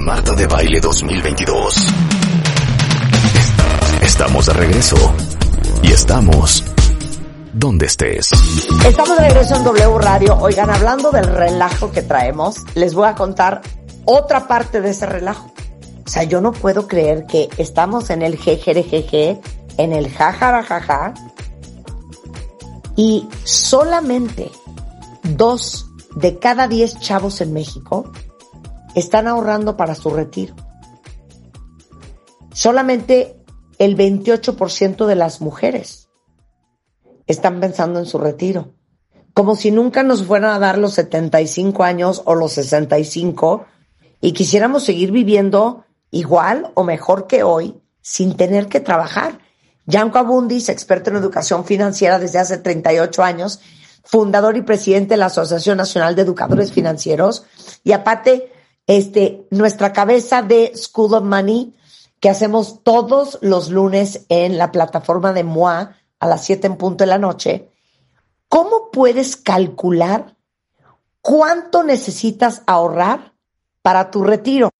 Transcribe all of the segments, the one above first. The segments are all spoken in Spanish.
Marta de Baile 2022. Estamos de regreso. Y estamos donde estés. Estamos de regreso en W Radio. Oigan, hablando del relajo que traemos, les voy a contar otra parte de ese relajo. O sea, yo no puedo creer que estamos en el jejerejeje, en el jajarajaja, y solamente dos de cada diez chavos en México están ahorrando para su retiro. Solamente el 28% de las mujeres están pensando en su retiro. Como si nunca nos fueran a dar los 75 años o los 65 y quisiéramos seguir viviendo igual o mejor que hoy sin tener que trabajar. Gianco Abundis, experto en educación financiera desde hace 38 años, fundador y presidente de la Asociación Nacional de Educadores Financieros y aparte, este, nuestra cabeza de School of Money que hacemos todos los lunes en la plataforma de MOA a las 7 en punto de la noche. ¿Cómo puedes calcular cuánto necesitas ahorrar para tu retiro?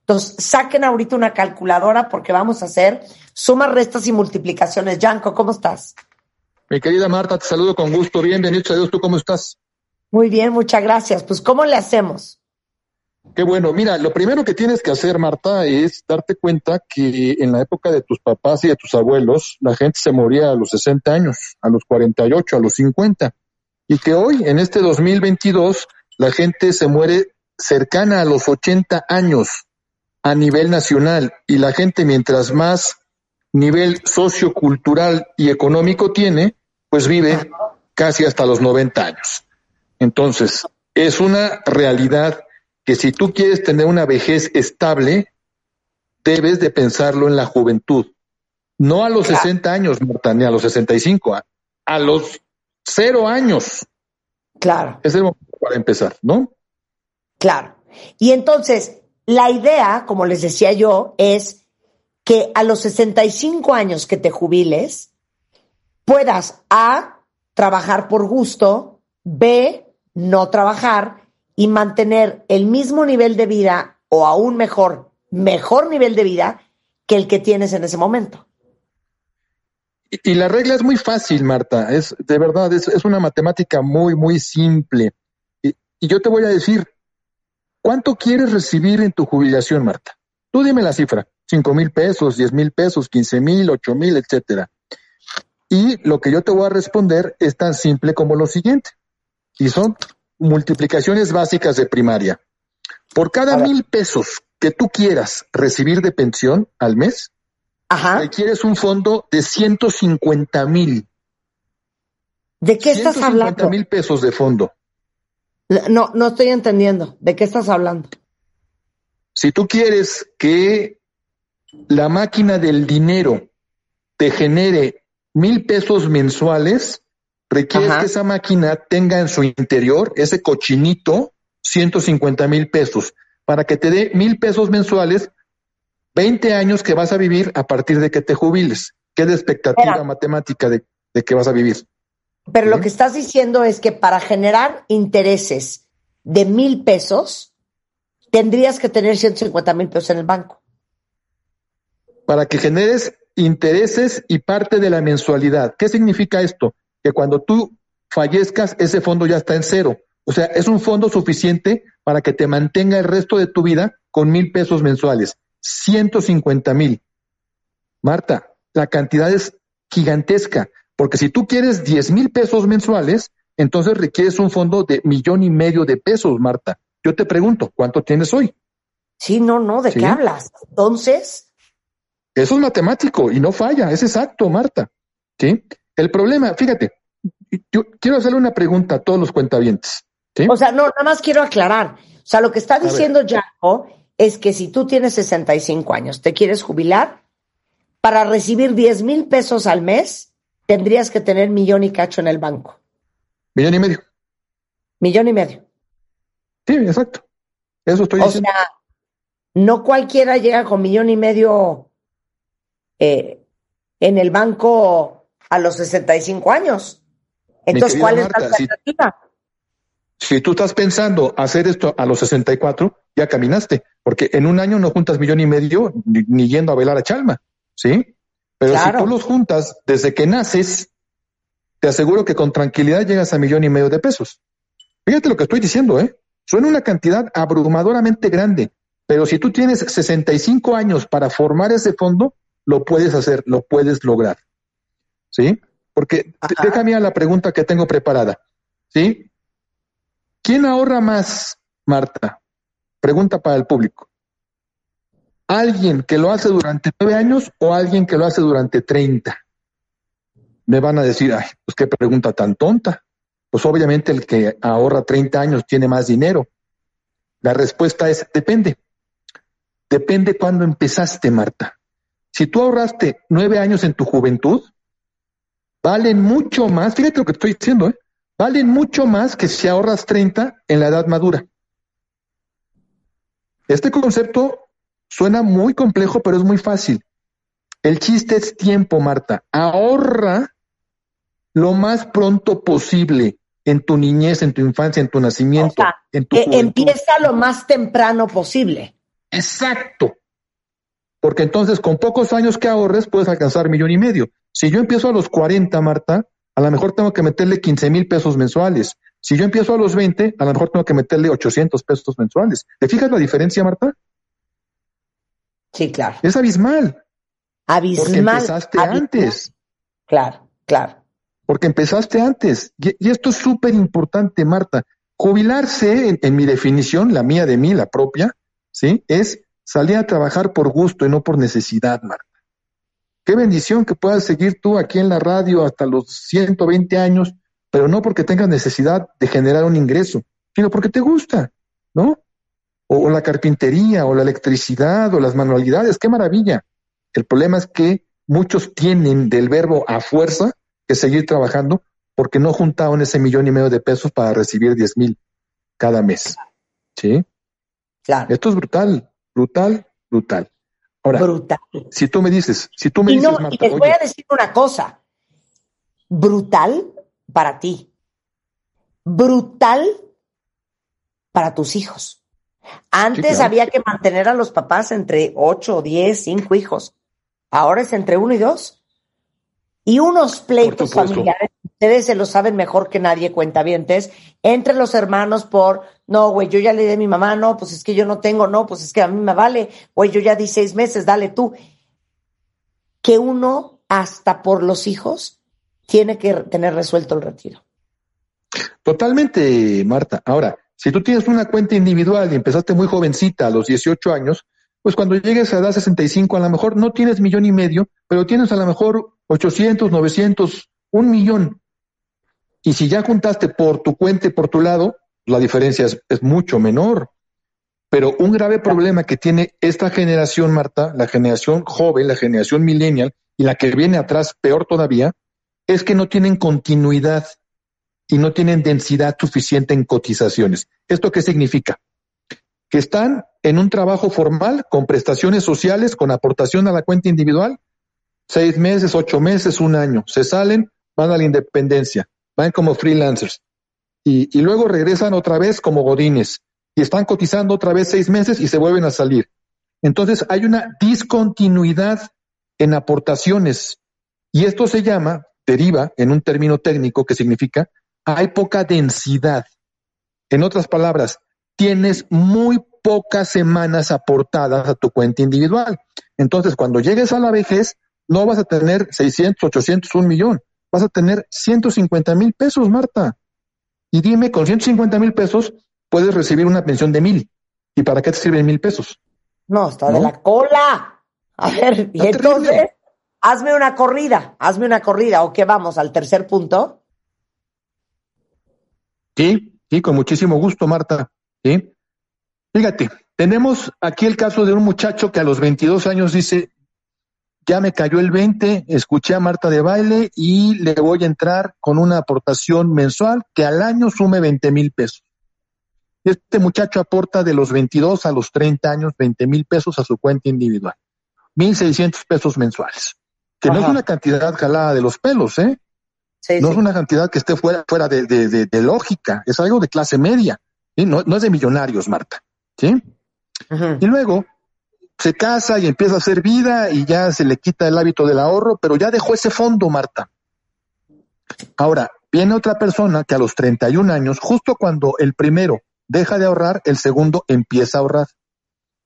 Entonces, saquen ahorita una calculadora porque vamos a hacer sumas, restas y multiplicaciones. Yanko, ¿cómo estás? Mi querida Marta, te saludo con gusto. Bienvenido a Dios. ¿Tú cómo estás? Muy bien, muchas gracias. Pues, ¿cómo le hacemos? Qué bueno. Mira, lo primero que tienes que hacer, Marta, es darte cuenta que en la época de tus papás y de tus abuelos, la gente se moría a los 60 años, a los 48, a los 50. Y que hoy, en este 2022, la gente se muere cercana a los 80 años a nivel nacional y la gente mientras más nivel sociocultural y económico tiene, pues vive casi hasta los 90 años. Entonces, es una realidad que si tú quieres tener una vejez estable, debes de pensarlo en la juventud. No a los 60 años, Marta, ni a los 65, a, a los cero años. Claro. Es el momento para empezar, ¿no? Claro. Y entonces, la idea, como les decía yo, es que a los 65 años que te jubiles, puedas A, trabajar por gusto, B, no trabajar y mantener el mismo nivel de vida o aún mejor, mejor nivel de vida que el que tienes en ese momento. Y, la regla es muy fácil, Marta, es de verdad, es, es una matemática muy, muy simple. Y, y yo te voy a decir, ¿Cuánto quieres recibir en tu jubilación, Marta? Tú dime la cifra, cinco mil pesos, diez mil pesos, quince mil, ocho mil, etcétera. Y lo que yo te voy a responder es tan simple como lo siguiente. Y son multiplicaciones básicas de primaria. Por cada mil pesos que tú quieras recibir de pensión al mes, Ajá. requieres un fondo de 150 mil. ¿De qué estás hablando? mil pesos de fondo. No, no estoy entendiendo. ¿De qué estás hablando? Si tú quieres que la máquina del dinero te genere mil pesos mensuales, requieres Ajá. que esa máquina tenga en su interior ese cochinito 150 mil pesos para que te dé mil pesos mensuales, 20 años que vas a vivir a partir de que te jubiles. ¿Qué de expectativa Espera. matemática de, de que vas a vivir? Pero lo que estás diciendo es que para generar intereses de mil pesos, tendrías que tener 150 mil pesos en el banco. para que generes intereses y parte de la mensualidad. ¿Qué significa esto? Que cuando tú fallezcas, ese fondo ya está en cero. O sea, es un fondo suficiente para que te mantenga el resto de tu vida con mil pesos mensuales. 150 mil. Marta, la cantidad es gigantesca, porque si tú quieres 10 mil pesos mensuales, entonces requieres un fondo de millón y medio de pesos, Marta. Yo te pregunto, ¿cuánto tienes hoy? Sí, no, no, ¿de Sí. qué hablas? Entonces, Eso es matemático y no falla, es exacto, Marta. ¿Sí? El problema, fíjate, yo quiero hacerle una pregunta a todos los cuentavientes. ¿sí? o sea, no, nada más quiero aclarar. O sea, lo que está diciendo Jaco es que si tú tienes 65 años, te quieres jubilar, para recibir 10 mil pesos al mes, tendrías que tener millón y cacho en el banco. Millón y medio. Millón y medio. Sí, exacto. Eso estoy O diciendo. sea, no cualquiera llega con millón y medio eh, en el banco a los 65 años. Entonces, ¿cuál es la si- alternativa? Si tú estás pensando hacer esto a los 64, ya caminaste, porque en un año no juntas millón y medio ni, yendo a velar a Chalma, ¿sí? Pero si tú los juntas desde que naces, te aseguro que con tranquilidad llegas a millón y medio de pesos. Fíjate lo que estoy diciendo, ¿eh? Suena una cantidad abrumadoramente grande, pero si tú tienes 65 años para formar ese fondo, lo puedes hacer, lo puedes lograr. ¿Sí? Porque déjame a la pregunta que tengo preparada. ¿Sí? ¿Quién ahorra más, Marta? Pregunta para el público. ¿Alguien que lo hace durante nueve años o alguien que lo hace durante treinta? Me van a decir, ay, pues qué pregunta tan tonta. Pues obviamente el que ahorra 30 años tiene más dinero. La respuesta es, depende. Depende cuándo empezaste, Marta. Si tú ahorraste nueve años en tu juventud, valen mucho más, fíjate lo que estoy diciendo, ¿eh? valen mucho más que si ahorras 30 en la edad madura. Este concepto suena muy complejo, pero es muy fácil. El chiste es tiempo, Marta. Ahorra lo más pronto posible en tu niñez, en tu infancia, en tu nacimiento. en tu que empieza lo más temprano posible. Exacto. Porque entonces con pocos años que ahorres puedes alcanzar millón y medio. Si yo empiezo a los 40, Marta, a lo mejor tengo que meterle 15 mil pesos mensuales. Si yo empiezo a los 20, a lo mejor tengo que meterle 800 pesos mensuales. ¿Te fijas la diferencia, Marta? Sí, claro. Es abismal. Abismal. Porque empezaste antes. Claro, claro. Porque empezaste antes. Y, esto es súper importante, Marta. Jubilarse, en, en mi definición, la mía de mí, la propia, ¿sí? Es salir a trabajar por gusto y no por necesidad, Marta. Qué bendición que puedas seguir tú aquí en la radio hasta los 120 años, pero no porque tengas necesidad de generar un ingreso, sino porque te gusta, ¿no? O, la carpintería, o la electricidad, o las manualidades, qué maravilla. El problema es que muchos tienen del verbo a fuerza que seguir trabajando porque no juntaron ese millón y medio de pesos para recibir 10 mil cada mes. ¿Sí? Claro. Esto es brutal, brutal, brutal. Ahora, brutal. si tú me dices, si tú me dices, y les voy a decir una cosa, brutal para ti, brutal para tus hijos. Antes había que mantener a los papás entre 8, 10, 5 hijos. Ahora es entre uno y dos. Y unos pleitos familiares, ustedes se lo saben mejor que nadie, cuentavientes, entre los hermanos por, no, güey, yo ya le di a mi mamá, no, pues es que yo no tengo, no, pues es que a mí me vale, güey, yo ya di seis meses, dale tú. Que uno, hasta por los hijos, tiene que tener resuelto el retiro. Totalmente, Marta. Ahora, si tú tienes una cuenta individual y empezaste muy jovencita, a los 18 años, pues cuando llegues a edad 65, a lo mejor no tienes millón y medio, pero tienes a lo mejor 800, 900, un millón. Y si ya juntaste por tu cuenta y por tu lado, la diferencia es, es mucho menor. Pero un grave problema que tiene esta generación, Marta, la generación joven, la generación millennial, y la que viene atrás, peor todavía, es que no tienen continuidad y no tienen densidad suficiente en cotizaciones. ¿Esto qué significa? Que están en un trabajo formal con prestaciones sociales, con aportación a la cuenta individual, seis meses, ocho meses, un año. Se salen, van a la independencia, van como freelancers y, luego regresan otra vez como godines y están cotizando otra vez seis meses y se vuelven a salir. Entonces hay una discontinuidad en aportaciones y esto se llama, deriva en un término técnico que significa hay poca densidad. En otras palabras, tienes muy pocas semanas aportadas a tu cuenta individual. Entonces, cuando llegues a la vejez, no vas a tener 600, 800, un millón. Vas a tener 150 mil pesos, Marta. Y dime, con 150 mil pesos puedes recibir una pensión de mil. ¿Y para qué te sirven mil pesos? No, está de la cola. A ver, y entonces, hazme una corrida, hazme una corrida, o qué vamos al tercer punto. Sí, sí, con muchísimo gusto, Marta. Sí. Fíjate, tenemos aquí el caso de un muchacho que a los 22 años dice, ya me cayó el 20, escuché a Marta de baile y le voy a entrar con una aportación mensual que al año sume 20 mil pesos. Este muchacho aporta de los 22 a los 30 años 20 mil pesos a su cuenta individual. 1.600 pesos mensuales. Que no es una cantidad jalada de los pelos, ¿eh? no es una cantidad que esté fuera, fuera de, de, lógica, es algo de clase media, no, no es de millonarios, Marta. ¿sí? Y luego se casa y empieza a hacer vida y ya se le quita el hábito del ahorro, pero ya dejó ese fondo, Marta. Ahora, viene otra persona que a los 31 años, justo cuando el primero deja de ahorrar, el segundo empieza a ahorrar.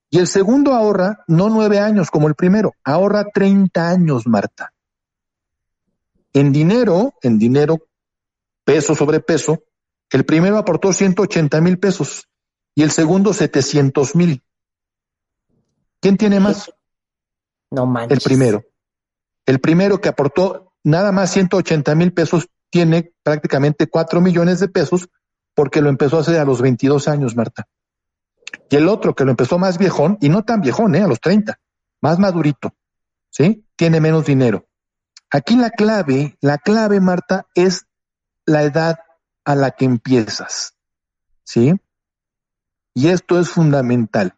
Y el segundo ahorra no nueve años como el primero, ahorra 30 años, Marta. En dinero, en dinero, peso sobre peso, el primero aportó 180 mil pesos y el segundo 700 mil. ¿Quién tiene más? No manches. El primero. El primero que aportó nada más 180 mil pesos tiene prácticamente 4 millones de pesos porque lo empezó a hacer a los 22 años, Marta. Y el otro que lo empezó más viejón, y no tan viejón, ¿eh? a los 30, más madurito, ¿sí? Tiene menos dinero. Aquí la clave, la clave, Marta, es la edad a la que empiezas, ¿sí? Y esto es fundamental.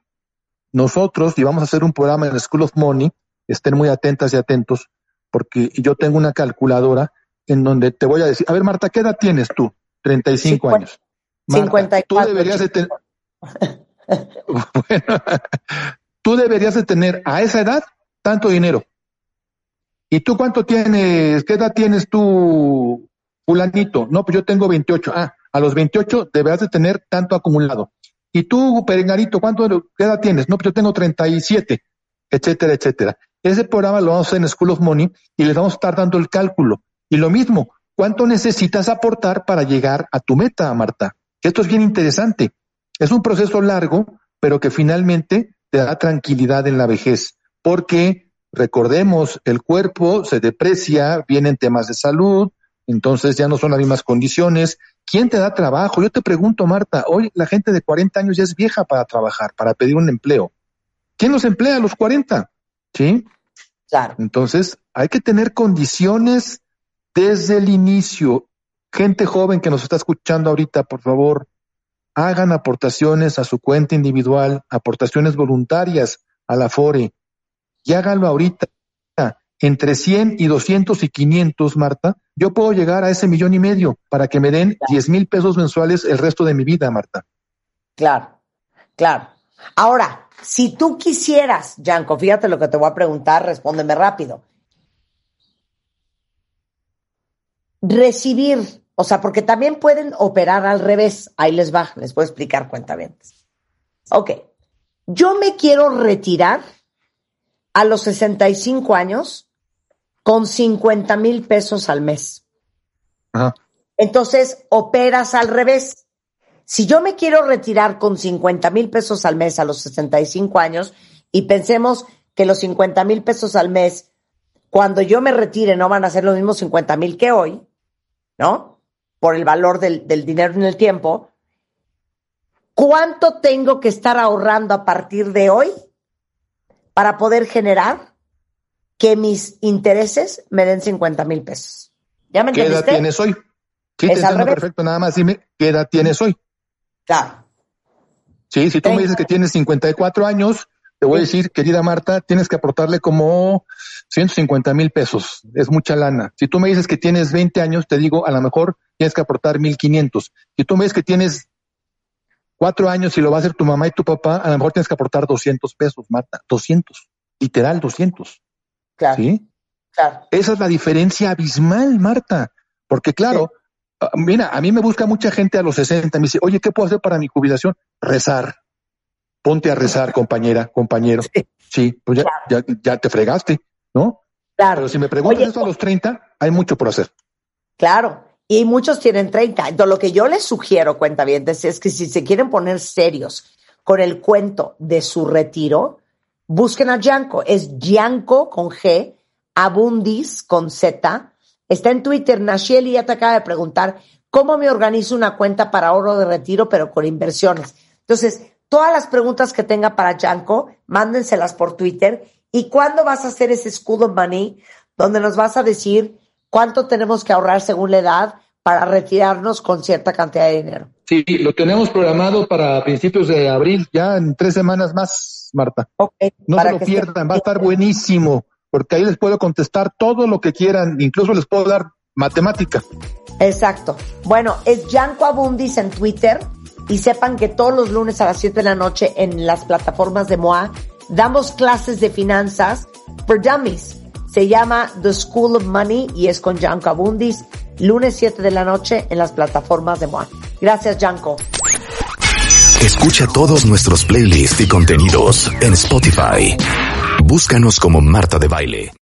Nosotros, y vamos a hacer un programa en School of Money, estén muy atentas y atentos, porque yo tengo una calculadora en donde te voy a decir, a ver Marta, ¿qué edad tienes tú? 35 años. Marta, 54. Tú deberías de tener... bueno, tú deberías de tener a esa edad tanto dinero. ¿Y tú cuánto tienes? ¿Qué edad tienes tú, fulanito? No, pues yo tengo 28. Ah, a los 28 deberás de tener tanto acumulado. ¿Y tú, perengarito, cuánto qué edad tienes? No, pues yo tengo 37, etcétera, etcétera. Ese programa lo vamos a hacer en School of Money y les vamos a estar dando el cálculo. Y lo mismo, ¿cuánto necesitas aportar para llegar a tu meta, Marta? Esto es bien interesante. Es un proceso largo, pero que finalmente te da tranquilidad en la vejez, porque recordemos, el cuerpo se deprecia, vienen temas de salud, entonces ya no son las mismas condiciones. ¿Quién te da trabajo? Yo te pregunto, Marta, hoy la gente de 40 años ya es vieja para trabajar, para pedir un empleo. ¿Quién los emplea a los 40? ¿Sí? Claro. Entonces, hay que tener condiciones desde el inicio. Gente joven que nos está escuchando ahorita, por favor, hagan aportaciones a su cuenta individual, aportaciones voluntarias a la FORE, y háganlo ahorita. Entre 100 y 200 y 500, Marta, yo puedo llegar a ese millón y medio para que me den 10 mil pesos mensuales el resto de mi vida, Marta. Claro, claro. Ahora, si tú quisieras, Yanko, fíjate lo que te voy a preguntar, respóndeme rápido. Recibir o sea, porque también pueden operar al revés. Ahí les va, les voy a explicar cuenta bien. Ok, yo me quiero retirar a los 65 años con 50 mil pesos al mes. Ajá. Entonces, operas al revés. Si yo me quiero retirar con 50 mil pesos al mes a los 65 años y pensemos que los 50 mil pesos al mes, cuando yo me retire, no van a ser los mismos 50 mil que hoy, ¿no? por el valor del, dinero en el tiempo, ¿cuánto tengo que estar ahorrando a partir de hoy para poder generar que mis intereses me den 50 mil pesos? ¿Ya me ¿Qué edad tienes hoy? Sí, te entiendo perfecto, nada más dime, ¿qué edad tienes hoy? Claro. Sí, si tú me dices que tienes 54 años, te voy a decir, querida Marta, tienes que aportarle como 150 mil pesos. Es mucha lana. Si tú me dices que tienes 20 años, te digo, a lo mejor tienes que aportar 1500. Si tú me dices que tienes cuatro años y lo va a hacer tu mamá y tu papá, a lo mejor tienes que aportar 200 pesos, Marta. 200. Literal, 200. Claro. ¿Sí? Claro. Esa es la diferencia abismal, Marta. Porque claro, ah, mira, a mí me busca mucha gente a los 60, me dice, oye, ¿qué puedo hacer para mi jubilación? Rezar. Ponte a rezar, compañera, compañero. Sí, pues ya, ya, te fregaste, ¿no? Claro. Pero si me preguntas eso a los 30, hay mucho por hacer. Claro. Y muchos tienen 30. Entonces, lo que yo les sugiero, cuenta bien, es que si se quieren poner serios con el cuento de su retiro, busquen a Yanko. Es Yanko con G, Abundis con Z. Está en Twitter. Nashieli ya te acaba de preguntar cómo me organizo una cuenta para ahorro de retiro, pero con inversiones. Entonces, todas las preguntas que tenga para Yanko, mándenselas por Twitter. ¿Y cuándo vas a hacer ese escudo money donde nos vas a decir cuánto tenemos que ahorrar según la edad para retirarnos con cierta cantidad de dinero. Sí, lo tenemos programado para principios de abril, ya en tres semanas más, Marta. no se lo pierdan, va a estar buenísimo, porque ahí les puedo contestar todo lo que quieran, incluso les puedo dar matemática. Exacto. Bueno, es Janko Abundis en Twitter y sepan que todos los lunes a las 7 de la noche en las plataformas de MOA damos clases de finanzas for dummies. Se llama The School of Money y es con Janko Abundis, lunes 7 de la noche en las plataformas de MOA. Gracias, Janko. Escucha todos nuestros playlists y contenidos en Spotify. Búscanos como Marta de Baile.